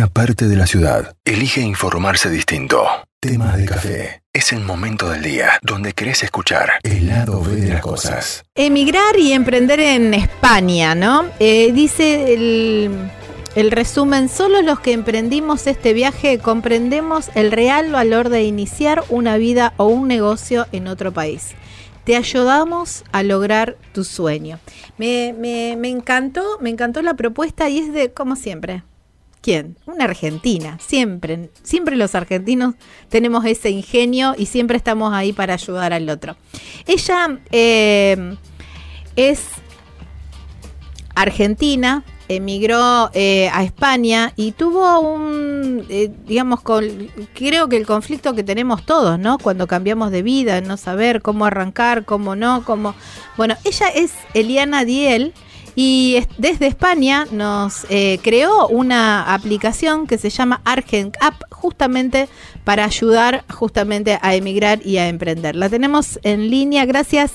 una parte de la ciudad elige informarse distinto. Tema de café. Es el momento del día donde querés escuchar el lado B de las cosas. Emigrar y emprender en España, ¿no? Eh, dice el, el resumen, solo los que emprendimos este viaje comprendemos el real valor de iniciar una vida o un negocio en otro país. Te ayudamos a lograr tu sueño. Me, me, me encantó, me encantó la propuesta y es de, como siempre, ¿Quién? Una argentina. Siempre, siempre los argentinos tenemos ese ingenio y siempre estamos ahí para ayudar al otro. Ella eh, es argentina, emigró eh, a España y tuvo un, eh, digamos, creo que el conflicto que tenemos todos, ¿no? Cuando cambiamos de vida, no saber cómo arrancar, cómo no, cómo... Bueno, ella es Eliana Diel y desde España nos eh, creó una aplicación que se llama Argent App justamente para ayudar justamente a emigrar y a emprender. La tenemos en línea. Gracias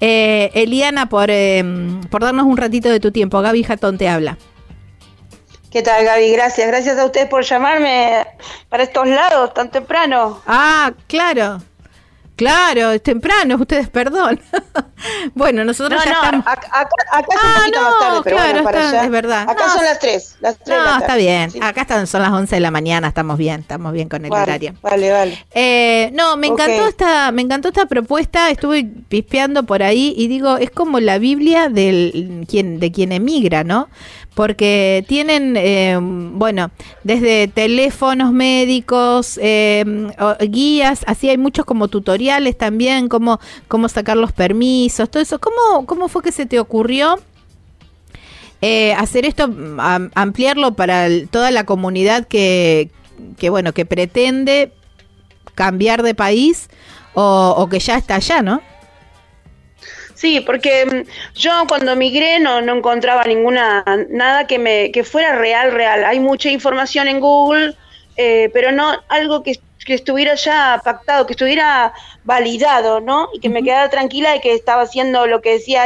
eh, Eliana por, em, por darnos un ratito de tu tiempo. Gaby Jatón te habla. ¿Qué tal, Gaby? Gracias. Gracias a ustedes por llamarme para estos lados tan temprano. Ah, claro. Claro, es temprano, ustedes perdón. bueno, nosotros ya estamos. Acá, acá, es un ah, poquito más tarde, pero bueno, para allá. Es verdad. Acá son las 3. Las 3 no, está bien. Acá están, son las 11 de la mañana, estamos bien, estamos bien con el horario. Vale, vale. Eh, no, me encantó esta, me encantó esta propuesta, estuve pispeando por ahí y digo, es como la Biblia del quien, de quien emigra, ¿no? Porque tienen, eh, bueno, desde teléfonos médicos, eh, guías, así hay muchos como tutoriales también, cómo, cómo sacar los permisos, todo eso. ¿Cómo, cómo fue que se te ocurrió? Eh, hacer esto, ampliarlo para toda la comunidad que, que, bueno, que pretende cambiar de país o, o que ya está allá, ¿no? Sí, porque mm, yo cuando migré no, no encontraba ninguna, nada que me, que fuera real, real. Hay mucha información en Google, eh, pero no algo que, estuviera ya pactado, que estuviera validado, ¿no? Y que me quedara tranquila de que estaba haciendo lo que decía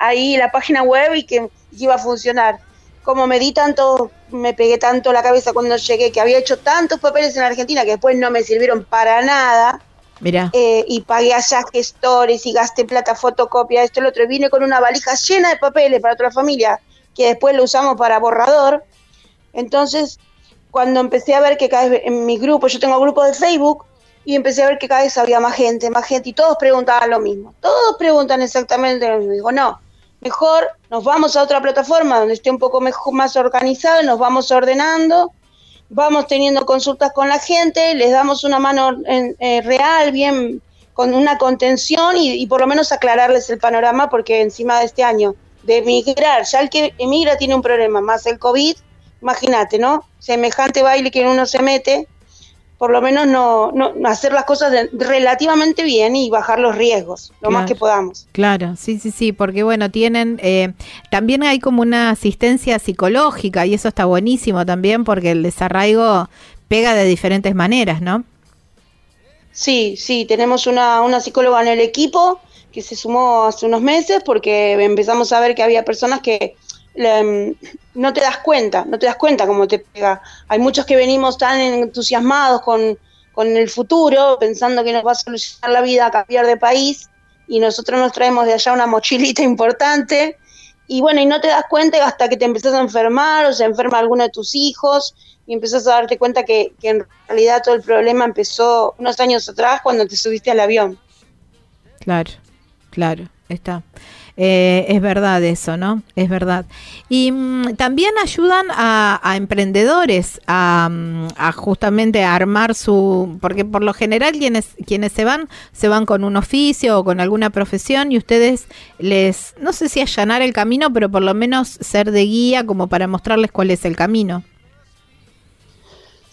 ahí la página web y que, iba a funcionar. Como me di tanto, me pegué tanto la cabeza cuando llegué, que había hecho tantos papeles en Argentina que después no me sirvieron para nada, Eh, y pagué allá gestores y gasté plata fotocopia, esto y lo otro. Y vine con una valija llena de papeles para otra familia, que después lo usamos para borrador. Entonces, cuando empecé a ver que cada vez en mi grupo, yo tengo grupo de Facebook, y empecé a ver que cada vez había más gente, más gente, y todos preguntaban lo mismo. Todos preguntan exactamente lo mismo. Digo, no, mejor nos vamos a otra plataforma donde esté un poco mejor, más organizado, nos vamos ordenando vamos teniendo consultas con la gente, les damos una mano eh, real, bien, con una contención y, por lo menos aclararles el panorama, porque encima de este año de emigrar, ya el que emigra tiene un problema, más el COVID, imagínate, ¿no? Semejante baile que uno se mete, por lo menos no, no hacer las cosas relativamente bien y bajar los riesgos lo más que podamos. Claro, sí, sí, sí, porque bueno, tienen, eh, también hay como una asistencia psicológica y eso está buenísimo también porque el desarraigo pega de diferentes maneras, ¿no? Sí, sí, tenemos una, una psicóloga en el equipo que se sumó hace unos meses porque empezamos a ver que había personas que Mm, no te das cuenta, no te das cuenta cómo te pega. Hay muchos que venimos tan entusiasmados con, el futuro, pensando que nos va a solucionar la vida, a cambiar de país, y nosotros nos traemos de allá una mochilita importante, y bueno, y no te das cuenta hasta que te empezás a enfermar o se enferma alguno de tus hijos, y empezás a darte cuenta que, que en realidad todo el problema empezó unos años atrás cuando te subiste al avión. Claro, claro, está. Eh, es verdad eso, ¿no? Es verdad. Y mm, también ayudan a, emprendedores a, mm, a, justamente armar su, porque por lo general quienes, quienes se van, se van con un oficio o con alguna profesión y ustedes les, no sé si allanar el camino, pero por lo menos ser de guía como para mostrarles cuál es el camino.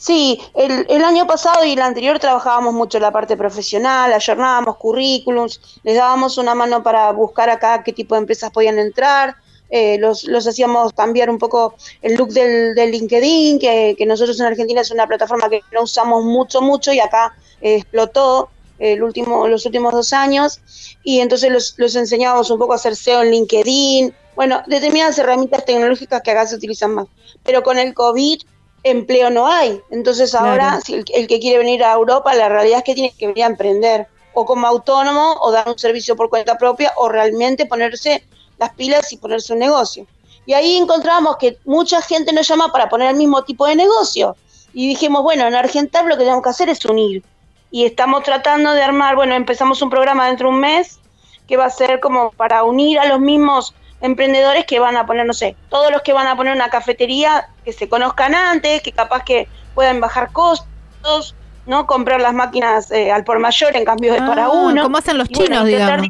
Sí, el, el, año pasado y el anterior trabajábamos mucho la parte profesional, ayornábamos currículums, les dábamos una mano para buscar acá qué tipo de empresas podían entrar, eh, los, los, hacíamos cambiar un poco el look del, del LinkedIn, que, que, nosotros en Argentina es una plataforma que no usamos mucho, mucho y acá eh, explotó el último, los últimos dos años y entonces los, los enseñábamos un poco a hacer SEO en LinkedIn, bueno, determinadas herramientas tecnológicas que acá se utilizan más. Pero con el COVID empleo no hay. Entonces ahora si el, el, que quiere venir a Europa, la realidad es que tiene que venir a emprender, o como autónomo, o dar un servicio por cuenta propia, o realmente ponerse las pilas y ponerse un negocio. Y ahí encontramos que mucha gente nos llama para poner el mismo tipo de negocio. Y dijimos, bueno, en Argentina lo que tenemos que hacer es unir. Y estamos tratando de armar, bueno, empezamos un programa dentro de un mes que va a ser como para unir a los mismos emprendedores que van a poner, no sé, todos los que van a poner una cafetería que se conozcan antes, que capaz que puedan bajar costos, ¿no? Comprar las máquinas eh, al por mayor en cambio de para ah, uno. Como hacen los chinos, digamos.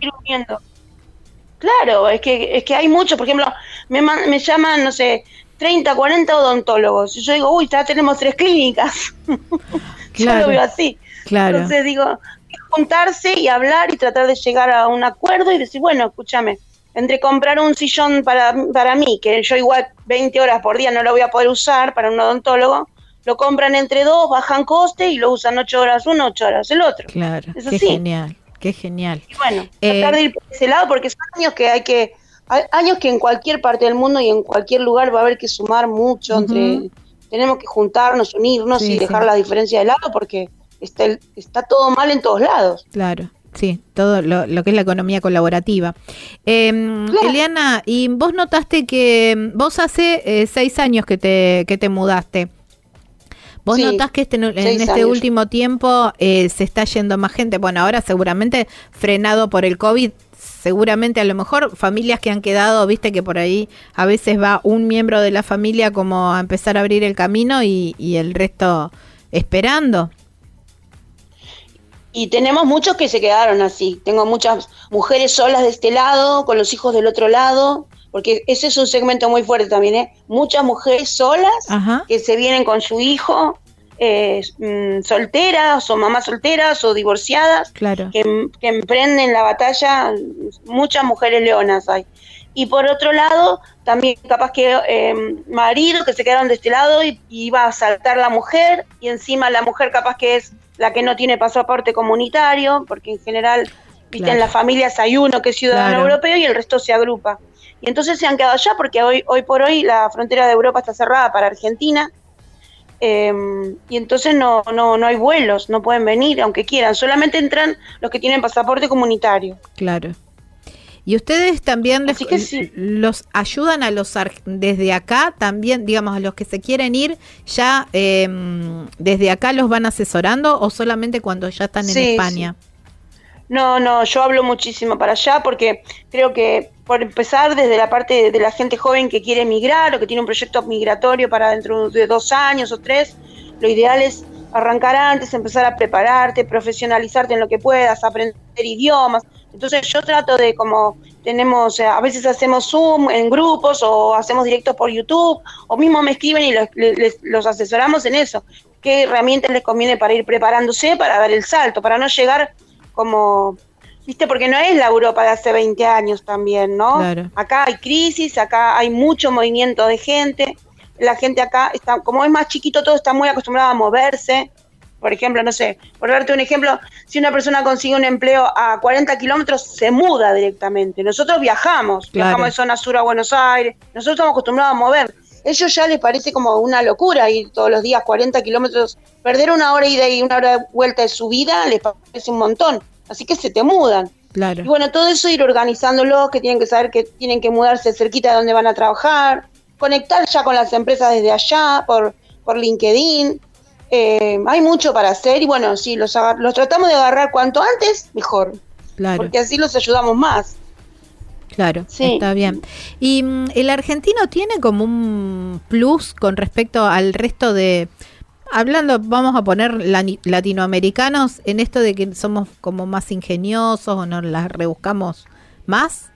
Claro, es que, es que hay muchos, por ejemplo, me, me llaman, no sé, 30, 40 odontólogos. Y yo digo, uy, ya tenemos tres clínicas. Claro, yo lo veo así. Claro. Entonces digo, juntarse y hablar y tratar de llegar a un acuerdo y decir, bueno, escúchame, entre comprar un sillón para, para mí, que yo igual 20 horas por día no lo voy a poder usar para un odontólogo, lo compran entre dos, bajan coste y lo usan 8 horas uno, 8 horas el otro. Claro, es qué genial, qué genial. Y bueno, tratar de ir por ese lado porque son años que hay que años que en cualquier parte del mundo y en cualquier lugar va a haber que sumar mucho entre tenemos que juntarnos, unirnos y dejar la diferencia de lado porque está está todo mal en todos lados. Claro. Sí, todo lo, que es la economía colaborativa. Em, Eliana, y vos notaste que vos hace eh, seis años que te, que te mudaste. ¿Vos notás que este, en este último tiempo eh, se está yendo más gente? Bueno, ahora seguramente frenado por el COVID, seguramente a lo mejor familias que han quedado, viste que por ahí a veces va un miembro de la familia como a empezar a abrir el camino y, el resto esperando. Y tenemos muchos que se quedaron así. Tengo muchas mujeres solas de este lado, con los hijos del otro lado, porque ese es un segmento muy fuerte también, ¿eh? Muchas mujeres solas que se vienen con su hijo eh, mm, solteras o mamás solteras o divorciadas que, emprenden la batalla, muchas mujeres leonas hay. Y por otro lado, también capaz que eh, marido que se quedaron de este lado y, iba a saltar la mujer y encima la mujer capaz que es la que no tiene pasaporte comunitario, porque en general, viste, en las familias hay uno que es ciudadano europeo y el resto se agrupa. Y entonces se han quedado allá porque hoy, hoy por hoy la frontera de Europa está cerrada para Argentina Em, y entonces no, no, no hay vuelos, no pueden venir aunque quieran, solamente entran los que tienen pasaporte comunitario. Claro. Y ustedes también los ayudan a los desde acá también, digamos, a los que se quieren ir, ya em, desde acá los van asesorando o solamente cuando ya están en España. No, no, yo hablo muchísimo para allá porque creo que por empezar desde la parte de la gente joven que quiere emigrar o que tiene un proyecto migratorio para dentro de dos años o tres, lo ideal es arrancar antes, empezar a prepararte, profesionalizarte en lo que puedas, aprender idiomas. Entonces yo trato de como tenemos, a veces hacemos Zoom en grupos o hacemos directos por YouTube o mismo me escriben y los, los asesoramos en eso. ¿Qué herramientas les conviene para ir preparándose para dar el salto, para no llegar como ¿viste? Porque no es la Europa de hace 20 años también, ¿no? Acá hay crisis, acá hay mucho movimiento de gente, la gente acá está, como es más chiquito, todo está muy acostumbrado a moverse. Por ejemplo, no sé, por darte un ejemplo, si una persona consigue un empleo a 40 kilómetros, se muda directamente. Nosotros viajamos, viajamos de zona sur a Buenos Aires, nosotros estamos acostumbrados a mover. Ellos ya les parece como una locura ir todos los días 40 kilómetros, perder una hora ida y una hora de vuelta de su vida les parece un montón así que se te mudan. Claro. Y bueno, todo eso ir organizándolo, que tienen que saber que tienen que mudarse cerquita de donde van a trabajar, conectar ya con las empresas desde allá, por, por LinkedIn. Eh, hay mucho para hacer y bueno, sí, los, los tratamos de agarrar cuanto antes, mejor. Claro. Porque así los ayudamos más. Claro, sí. está bien. ¿Y mm, el argentino tiene como un plus con respecto al resto de, hablando, vamos a poner latinoamericanos en esto de que somos como más ingeniosos o nos las rebuscamos más?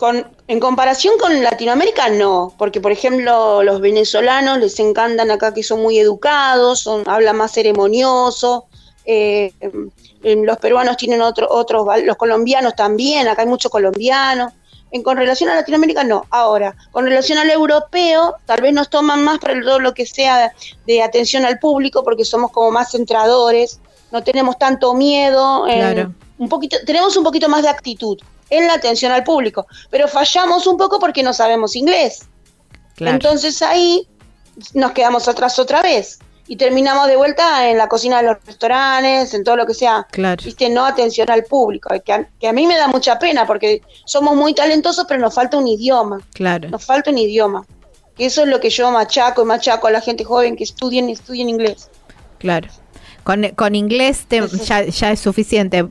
Con, en comparación con Latinoamérica, no, porque por ejemplo los venezolanos les encantan acá que son muy educados, son, hablan más ceremonioso, eh, los peruanos tienen otro, otros, los colombianos también, acá hay muchos colombianos, en, con relación a Latinoamérica, no. Ahora, con relación al europeo, tal vez nos toman más para todo lo que sea de atención al público, porque somos como más centradores, no tenemos tanto miedo. un poquito, tenemos un poquito más de actitud en la atención al público, pero fallamos un poco porque no sabemos inglés. Entonces ahí nos quedamos atrás otra vez y terminamos de vuelta en la cocina de los restaurantes, en todo lo que sea, claro. ¿viste? No atención al público, que a, que a, mí me da mucha pena porque somos muy talentosos, pero nos falta un idioma. Claro. Nos falta un idioma. Que eso es lo que yo machaco y machaco a la gente joven que estudien y estudien inglés. Claro. Con, con inglés te, ya, ya es suficiente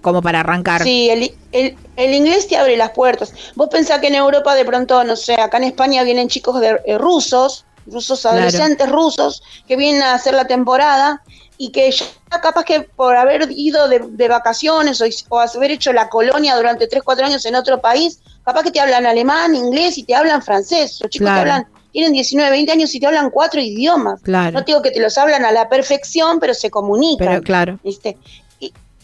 como para arrancar. Sí, el, el, el, inglés te abre las puertas. Vos pensás que en Europa de pronto, no sé, acá en España vienen chicos de, eh, rusos, rusos adolescentes claro. rusos, que vienen a hacer la temporada y que ya capaz que por haber ido de, de vacaciones o, o, haber hecho la colonia durante 3, 4 años en otro país, capaz que te hablan alemán, inglés y te hablan francés. Los chicos claro. te hablan, tienen 19, 20 años y te hablan cuatro idiomas. Claro. No digo que te los hablan a la perfección, pero se comunican. Pero claro. ¿viste?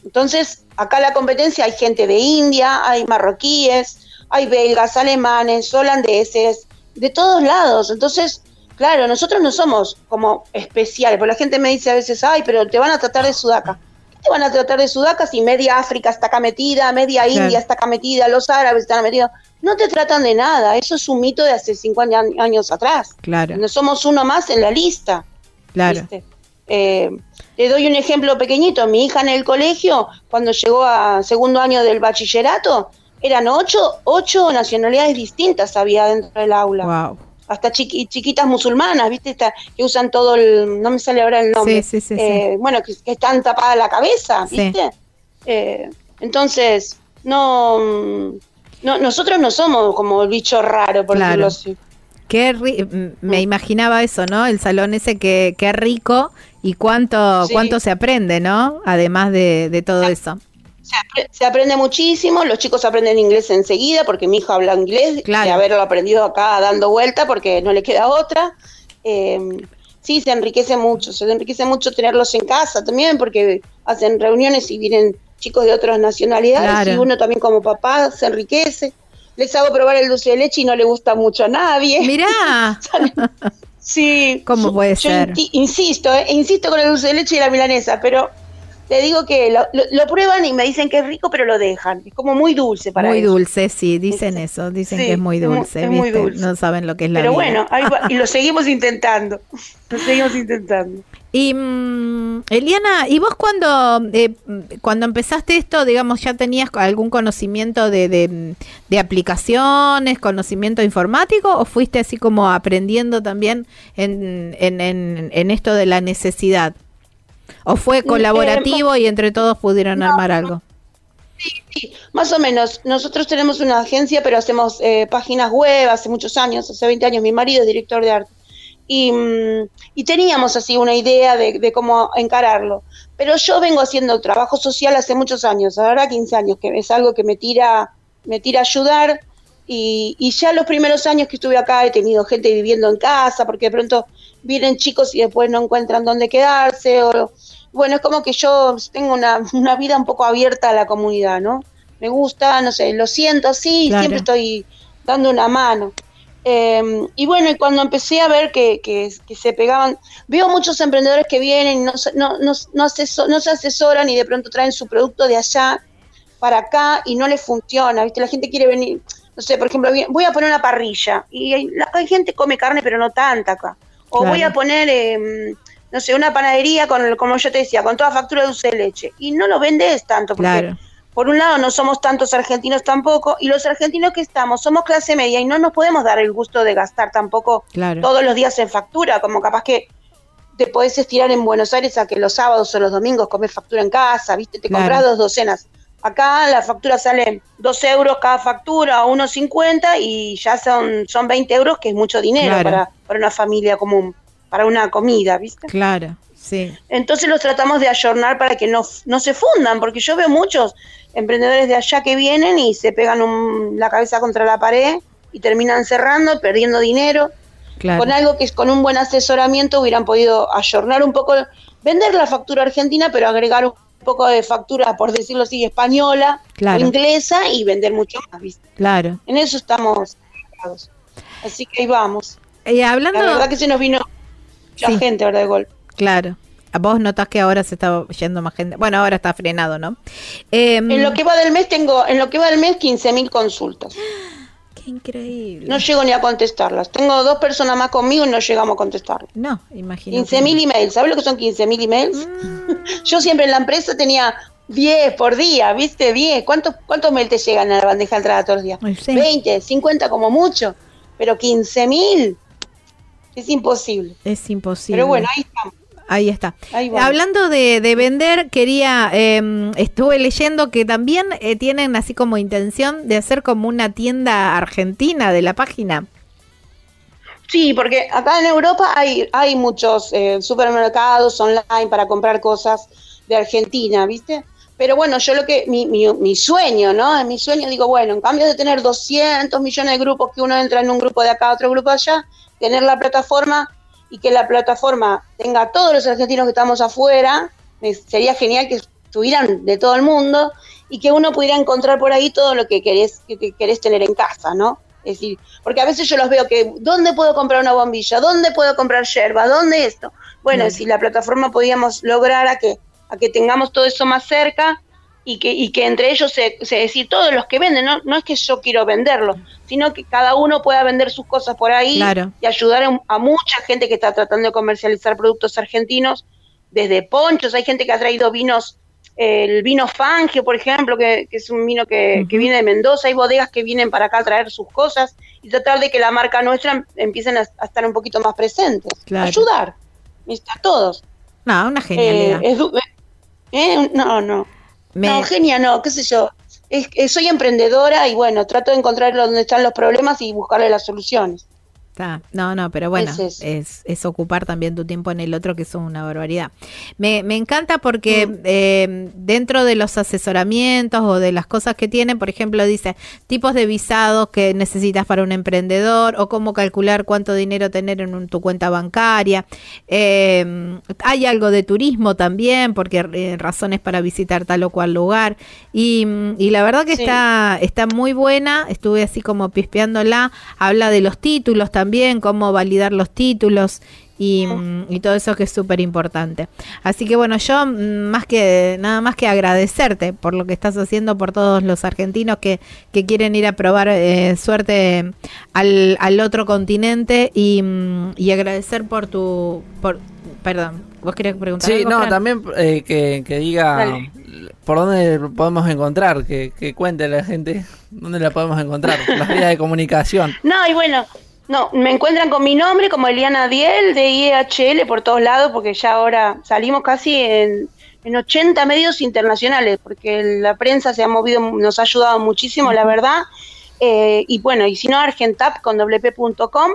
Entonces, acá la competencia hay gente de India, hay marroquíes, hay belgas, alemanes, holandeses, de todos lados. Entonces, claro, nosotros no somos como especiales, porque la gente me dice a veces, ay, pero te van a tratar de sudaca. ¿Qué te van a tratar de sudaca si media África está acá metida, media claro. India está acá metida, los árabes están metidos? No te tratan de nada, eso es un mito de hace 50 años atrás. Claro. No somos uno más en la lista. Claro. ¿viste? Eh, le doy un ejemplo pequeñito. Mi hija en el colegio, cuando llegó a segundo año del bachillerato, eran ocho, ocho nacionalidades distintas había dentro del aula. Wow. Hasta chiqui, chiquitas musulmanas, ¿viste? Esta, que usan todo el. No me sale ahora el nombre. Sí, sí, sí, eh. Bueno, que, que, están tapadas la cabeza, ¿viste? Eh, entonces, no, no. Nosotros no somos como el bicho raro, por claro. decirlo así. Qué me imaginaba eso, ¿no? El salón ese que qué rico y cuánto sí. cuánto se aprende, ¿no? Además de, de todo se, eso. Se, apre se, aprende muchísimo, los chicos aprenden inglés enseguida porque mi hijo habla inglés, claro. de haberlo aprendido acá dando vuelta porque no le queda otra. Eh, sí, se enriquece mucho, se enriquece mucho tenerlos en casa también porque hacen reuniones y vienen chicos de otras nacionalidades claro. y uno también como papá se enriquece les hago probar el dulce de leche y no le gusta mucho a nadie. Mirá. sí. ¿Cómo puede yo ser? Insisto, eh, insisto con el dulce de leche y la milanesa, pero te digo que lo, lo, lo, prueban y me dicen que es rico, pero lo dejan. Es como muy dulce para Muy ellos. dulce, sí, dicen eso. Dicen sí, que es muy dulce. Es muy, dulce. No saben lo que es la Pero vida. bueno, ahí va, y lo seguimos intentando. Lo seguimos intentando. Y mmm, Eliana, ¿y vos cuando, eh, cuando empezaste esto, digamos, ya tenías algún conocimiento de, de, de, aplicaciones, conocimiento informático, o fuiste así como aprendiendo también en, en, en, en esto de la necesidad? ¿O fue colaborativo eh, y entre todos pudieron no, armar algo? Sí, sí, más o menos. Nosotros tenemos una agencia, pero hacemos eh, páginas web hace muchos años, hace 20 años. Mi marido es director de arte. Y, y teníamos así una idea de, de, cómo encararlo. Pero yo vengo haciendo trabajo social hace muchos años, ahora 15 años, que es algo que me tira, me tira a ayudar. Y, y, ya los primeros años que estuve acá he tenido gente viviendo en casa, porque de pronto vienen chicos y después no encuentran dónde quedarse. O, bueno, es como que yo tengo una, una vida un poco abierta a la comunidad, ¿no? Me gusta, no sé, lo siento así, claro. siempre estoy dando una mano. Eh, y bueno, y cuando empecé a ver que, que, que, se pegaban, veo muchos emprendedores que vienen y no, no, no, no, asesor, no se asesoran y de pronto traen su producto de allá para acá y no les funciona, ¿viste? La gente quiere venir, no sé, por ejemplo, voy a poner una parrilla y hay, hay gente que come carne pero no tanta acá. O claro. voy a poner, eh, no sé, una panadería con, como yo te decía, con toda factura de dulce de leche y no lo vendes tanto porque... Claro por un lado no somos tantos argentinos tampoco, y los argentinos que estamos somos clase media y no nos podemos dar el gusto de gastar tampoco claro. todos los días en factura, como capaz que te podés estirar en Buenos Aires a que los sábados o los domingos comes factura en casa, ¿viste? Te claro. compras dos docenas. Acá la factura sale dos euros cada factura, unos 50 y ya son, son 20 euros, que es mucho dinero claro. para, para una familia común, para una comida, ¿viste? Claro. Sí. Entonces los tratamos de ayornar para que no, no se fundan, porque yo veo muchos emprendedores de allá que vienen y se pegan un, la cabeza contra la pared y terminan cerrando, perdiendo dinero. Claro. Con algo que es con un buen asesoramiento hubieran podido ayornar un poco, vender la factura argentina, pero agregar un poco de factura, por decirlo así, española, claro. inglesa y vender mucho más. ¿viste? Claro. En eso estamos. Así que ahí vamos. Y hablando... La verdad que se nos vino mucha sí. gente, ¿verdad? De golpe. Claro. Vos notás que ahora se está yendo más gente. Bueno, ahora está frenado, ¿no? Eh, en lo que va del mes tengo, en lo que va del mes, 15 mil consultas. ¡Qué increíble. No llego ni a contestarlas. Tengo dos personas más conmigo y no llegamos a contestarlas. No, imagínate. 15.000 emails. ¿Sabes lo que son 15.000 emails? Mm. Yo siempre en la empresa tenía 10 por día, ¿viste? 10. ¿Cuántos, ¿Cuántos mails te llegan a la bandeja de entrada todos los días? 20, 50 como mucho. Pero 15.000 es imposible. Es imposible. Pero bueno, ahí estamos. Ahí está. Hablando de, vender, quería, eh, estuve leyendo que también eh, tienen así como intención de hacer como una tienda argentina de la página. Sí, porque acá en Europa hay, hay muchos eh, supermercados online para comprar cosas de Argentina, ¿viste? Pero bueno, yo lo que, mi, mi, mi sueño, ¿no? En mi sueño digo, bueno, en cambio de tener 200 millones de grupos que uno entra en un grupo de acá, otro grupo de allá, tener la plataforma y que la plataforma tenga a todos los argentinos que estamos afuera, sería genial que estuvieran de todo el mundo y que uno pudiera encontrar por ahí todo lo que querés, que, querés tener en casa, ¿no? Es decir, porque a veces yo los veo que, ¿dónde puedo comprar una bombilla? ¿Dónde puedo comprar yerba? ¿Dónde esto? Bueno, si la plataforma podíamos lograr a que, a que tengamos todo eso más cerca, y que, y que entre ellos se, se decir todos los que venden, no, no es que yo quiero venderlo, sino que cada uno pueda vender sus cosas por ahí y ayudar a, mucha gente que está tratando de comercializar productos argentinos, desde ponchos, hay gente que ha traído vinos, el vino Fangio, por ejemplo, que, es un vino que, viene de Mendoza, hay bodegas que vienen para acá a traer sus cosas y tratar de que la marca nuestra empiecen a, estar un poquito más presentes. Ayudar, a todos. No, una genialidad. Eh, eh, no, no. No, genia, no, qué sé yo. soy emprendedora y bueno, trato de encontrar dónde están los problemas y buscarle las soluciones no, no, pero bueno, es, es, ocupar también tu tiempo en el otro, que es una barbaridad. Me, me encanta porque mm. eh, dentro de los asesoramientos o de las cosas que tienen, por ejemplo, dice tipos de visados que necesitas para un emprendedor o cómo calcular cuánto dinero tener en tu cuenta bancaria. Eh, hay algo de turismo también, porque eh, razones para visitar tal o cual lugar. Y, y la verdad que está, está muy buena, estuve así como pispeándola, habla de los títulos también también, cómo validar los títulos y, mm, todo eso que es súper importante. Así que bueno, yo mm, más que nada más que agradecerte por lo que estás haciendo por todos los argentinos que, que quieren ir a probar eh, suerte al, al, otro continente y, mm, y, agradecer por tu... Por, perdón, vos querías preguntar. Sí, no, también eh, que, que, diga por dónde podemos encontrar, que, que cuente la gente dónde la podemos encontrar, las vías de comunicación. No, y bueno, no, me encuentran con mi nombre como Eliana Diel de IHL por todos lados, porque ya ahora salimos casi en, en 80 medios internacionales, porque la prensa se ha movido, nos ha ayudado muchísimo, la verdad. Eh, y bueno, y si no, argentap con wp.com.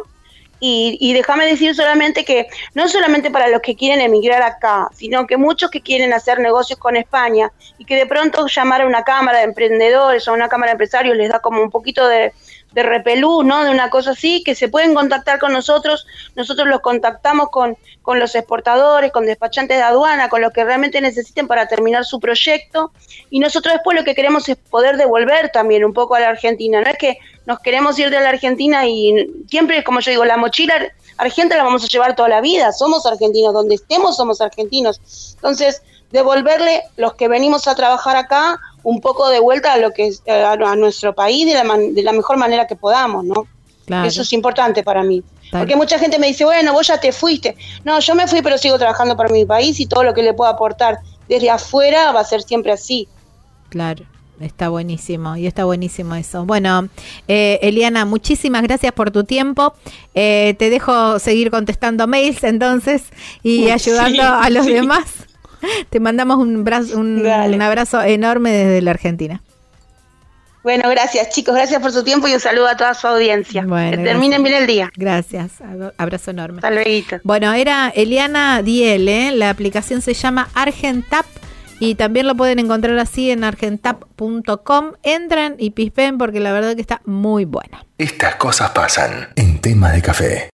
Y, y déjame decir solamente que no solamente para los que quieren emigrar acá, sino que muchos que quieren hacer negocios con España y que de pronto llamar a una cámara de emprendedores o a una cámara de empresarios les da como un poquito de, de repelú, ¿no? De una cosa así, que se pueden contactar con nosotros, nosotros los contactamos con, con los exportadores, con despachantes de aduana, con los que realmente necesiten para terminar su proyecto, y nosotros después lo que queremos es poder devolver también un poco a la Argentina, no es que nos queremos ir de la Argentina y siempre, como yo digo, la mochila argentina la vamos a llevar toda la vida, somos argentinos, donde estemos somos argentinos, entonces devolverle los que venimos a trabajar acá un poco de vuelta a lo que es, a, nuestro país de la, de la mejor manera que podamos, ¿no? Eso es importante para mí. Porque mucha gente me dice, bueno, vos ya te fuiste. No, yo me fui, pero sigo trabajando para mi país y todo lo que le puedo aportar desde afuera va a ser siempre así. Claro. Está buenísimo y está buenísimo eso. Bueno, eh, Eliana, muchísimas gracias por tu tiempo. Eh, te dejo seguir contestando mails entonces y ayudando a los demás. Te mandamos un, un, abrazo enorme desde la Argentina. Bueno, gracias chicos, gracias por su tiempo y un saludo a toda su audiencia. que terminen bien el día. Gracias, abrazo enorme. Hasta luego. Bueno, era Eliana Diel, ¿eh? la aplicación se llama Argentap y también lo pueden encontrar así en argentap.com. Entren y pispen porque la verdad que está muy buena. Estas cosas pasan en tema de café.